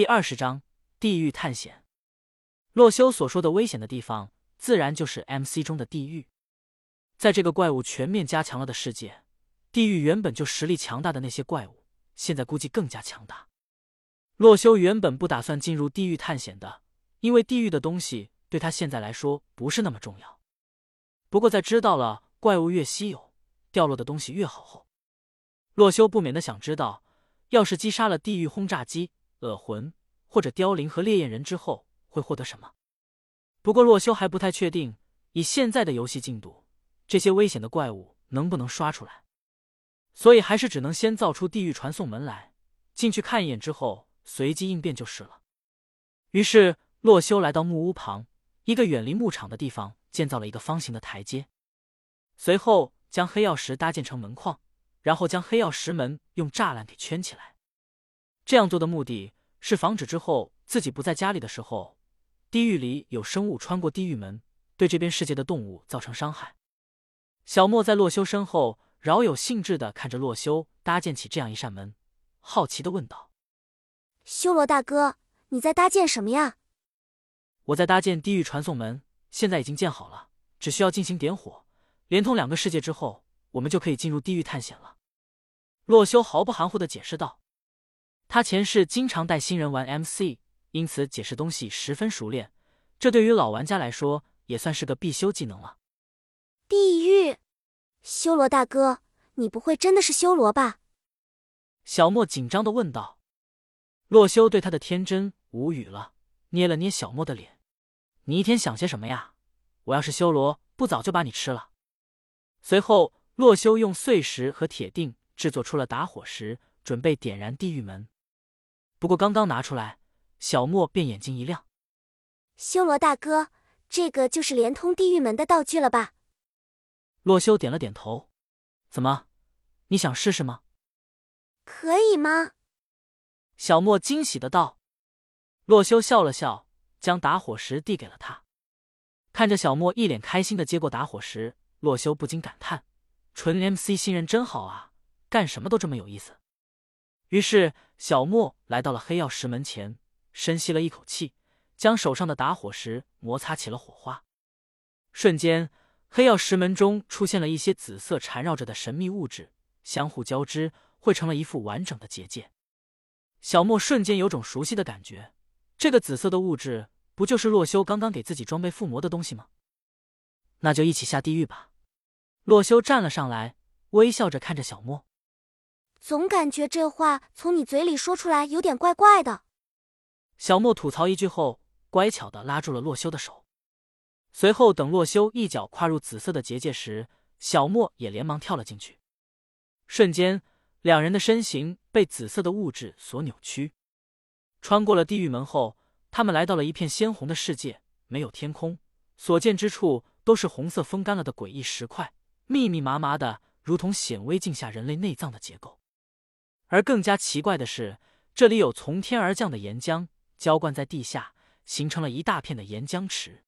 第二十章地狱探险。洛修所说的危险的地方，自然就是 MC 中的地狱。在这个怪物全面加强了的世界，地狱原本就实力强大的那些怪物，现在估计更加强大。洛修原本不打算进入地狱探险的，因为地狱的东西对他现在来说不是那么重要。不过在知道了怪物越稀有，掉落的东西越好后，洛修不免的想知道，要是击杀了地狱轰炸机。恶魂或者凋零和烈焰人之后会获得什么？不过洛修还不太确定，以现在的游戏进度，这些危险的怪物能不能刷出来？所以还是只能先造出地狱传送门来，进去看一眼之后，随机应变就是了。于是洛修来到木屋旁一个远离牧场的地方，建造了一个方形的台阶，随后将黑曜石搭建成门框，然后将黑曜石门用栅栏给圈起来。这样做的目的是防止之后自己不在家里的时候，地狱里有生物穿过地狱门，对这边世界的动物造成伤害。小莫在洛修身后饶有兴致地看着洛修搭建起这样一扇门，好奇地问道：“修罗大哥，你在搭建什么呀？”“我在搭建地狱传送门，现在已经建好了，只需要进行点火，连通两个世界之后，我们就可以进入地狱探险了。”洛修毫不含糊地解释道。他前世经常带新人玩 MC，因此解释东西十分熟练。这对于老玩家来说也算是个必修技能了。地狱，修罗大哥，你不会真的是修罗吧？小莫紧张的问道。洛修对他的天真无语了，捏了捏小莫的脸：“你一天想些什么呀？我要是修罗，不早就把你吃了。”随后，洛修用碎石和铁锭制作出了打火石，准备点燃地狱门。不过刚刚拿出来，小莫便眼睛一亮。修罗大哥，这个就是连通地狱门的道具了吧？洛修点了点头。怎么，你想试试吗？可以吗？小莫惊喜的道。洛修笑了笑，将打火石递给了他。看着小莫一脸开心的接过打火石，洛修不禁感叹：纯 MC 新人真好啊，干什么都这么有意思。于是，小莫来到了黑曜石门前，深吸了一口气，将手上的打火石摩擦起了火花。瞬间，黑曜石门中出现了一些紫色缠绕着的神秘物质，相互交织，汇成了一副完整的结界。小莫瞬间有种熟悉的感觉，这个紫色的物质不就是洛修刚刚给自己装备附魔的东西吗？那就一起下地狱吧。洛修站了上来，微笑着看着小莫。总感觉这话从你嘴里说出来有点怪怪的。小莫吐槽一句后，乖巧的拉住了洛修的手。随后，等洛修一脚跨入紫色的结界时，小莫也连忙跳了进去。瞬间，两人的身形被紫色的物质所扭曲。穿过了地狱门后，他们来到了一片鲜红的世界，没有天空，所见之处都是红色风干了的诡异石块，密密麻麻的，如同显微镜下人类内脏的结构。而更加奇怪的是，这里有从天而降的岩浆浇灌在地下，形成了一大片的岩浆池。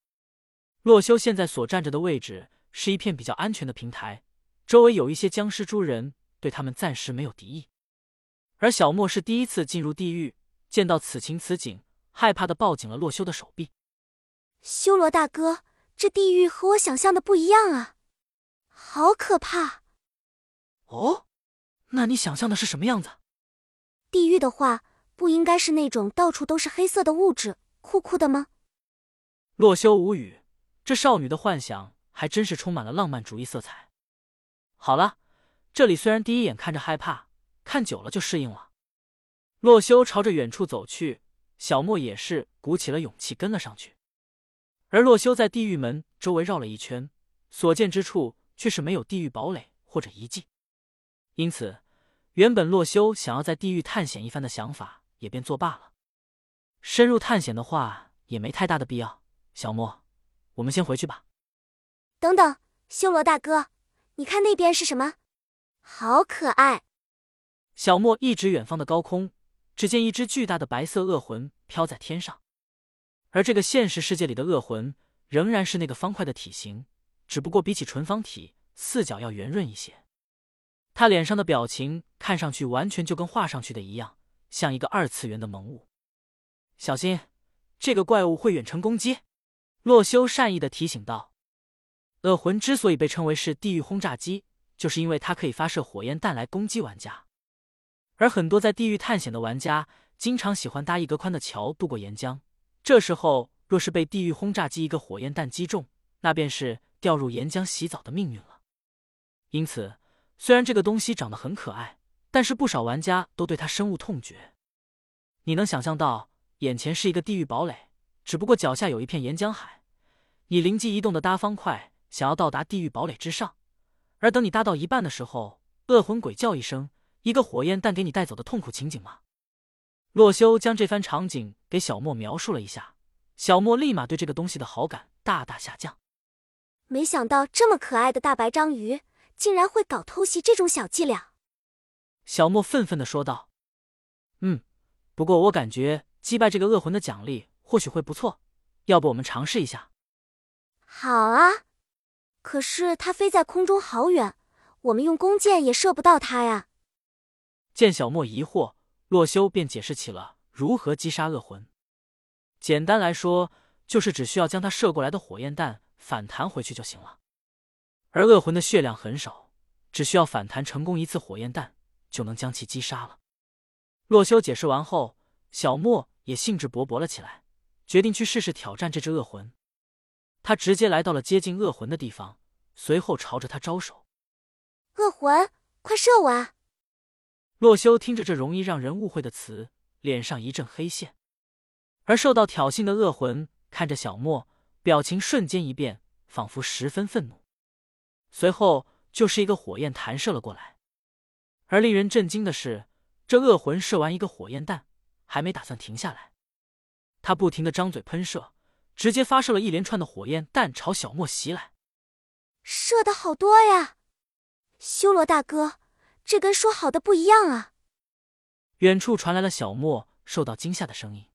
洛修现在所站着的位置是一片比较安全的平台，周围有一些僵尸猪人，对他们暂时没有敌意。而小莫是第一次进入地狱，见到此情此景，害怕的抱紧了洛修的手臂。修罗大哥，这地狱和我想象的不一样啊，好可怕！哦。那你想象的是什么样子？地狱的话，不应该是那种到处都是黑色的物质、酷酷的吗？洛修无语，这少女的幻想还真是充满了浪漫主义色彩。好了，这里虽然第一眼看着害怕，看久了就适应了。洛修朝着远处走去，小莫也是鼓起了勇气跟了上去。而洛修在地狱门周围绕了一圈，所见之处却是没有地狱堡垒或者遗迹。因此，原本洛修想要在地狱探险一番的想法也便作罢了。深入探险的话，也没太大的必要。小莫，我们先回去吧。等等，修罗大哥，你看那边是什么？好可爱！小莫一指远方的高空，只见一只巨大的白色恶魂飘在天上。而这个现实世界里的恶魂仍然是那个方块的体型，只不过比起纯方体，四角要圆润一些。他脸上的表情看上去完全就跟画上去的一样，像一个二次元的萌物。小心，这个怪物会远程攻击。”洛修善意的提醒道。恶魂之所以被称为是地狱轰炸机，就是因为它可以发射火焰弹来攻击玩家。而很多在地狱探险的玩家，经常喜欢搭一格宽的桥渡过岩浆。这时候，若是被地狱轰炸机一个火焰弹击中，那便是掉入岩浆洗澡的命运了。因此，虽然这个东西长得很可爱，但是不少玩家都对它深恶痛绝。你能想象到，眼前是一个地狱堡垒，只不过脚下有一片岩浆海，你灵机一动的搭方块，想要到达地狱堡垒之上，而等你搭到一半的时候，恶魂鬼叫一声。一个火焰弹给你带走的痛苦情景吗？洛修将这番场景给小莫描述了一下，小莫立马对这个东西的好感大大下降。没想到这么可爱的大白章鱼，竟然会搞偷袭这种小伎俩。小莫愤愤的说道：“嗯，不过我感觉击败这个恶魂的奖励或许会不错，要不我们尝试一下？”好啊，可是它飞在空中好远，我们用弓箭也射不到它呀。见小莫疑惑，洛修便解释起了如何击杀恶魂。简单来说，就是只需要将他射过来的火焰弹反弹回去就行了。而恶魂的血量很少，只需要反弹成功一次火焰弹，就能将其击杀了。洛修解释完后，小莫也兴致勃勃了起来，决定去试试挑战这只恶魂。他直接来到了接近恶魂的地方，随后朝着他招手：“恶魂，快射我啊！”洛修听着这容易让人误会的词，脸上一阵黑线。而受到挑衅的恶魂看着小莫，表情瞬间一变，仿佛十分愤怒。随后就是一个火焰弹射了过来。而令人震惊的是，这恶魂射完一个火焰弹，还没打算停下来，他不停的张嘴喷射，直接发射了一连串的火焰弹朝小莫袭来。射的好多呀，修罗大哥。这跟说好的不一样啊！远处传来了小莫受到惊吓的声音。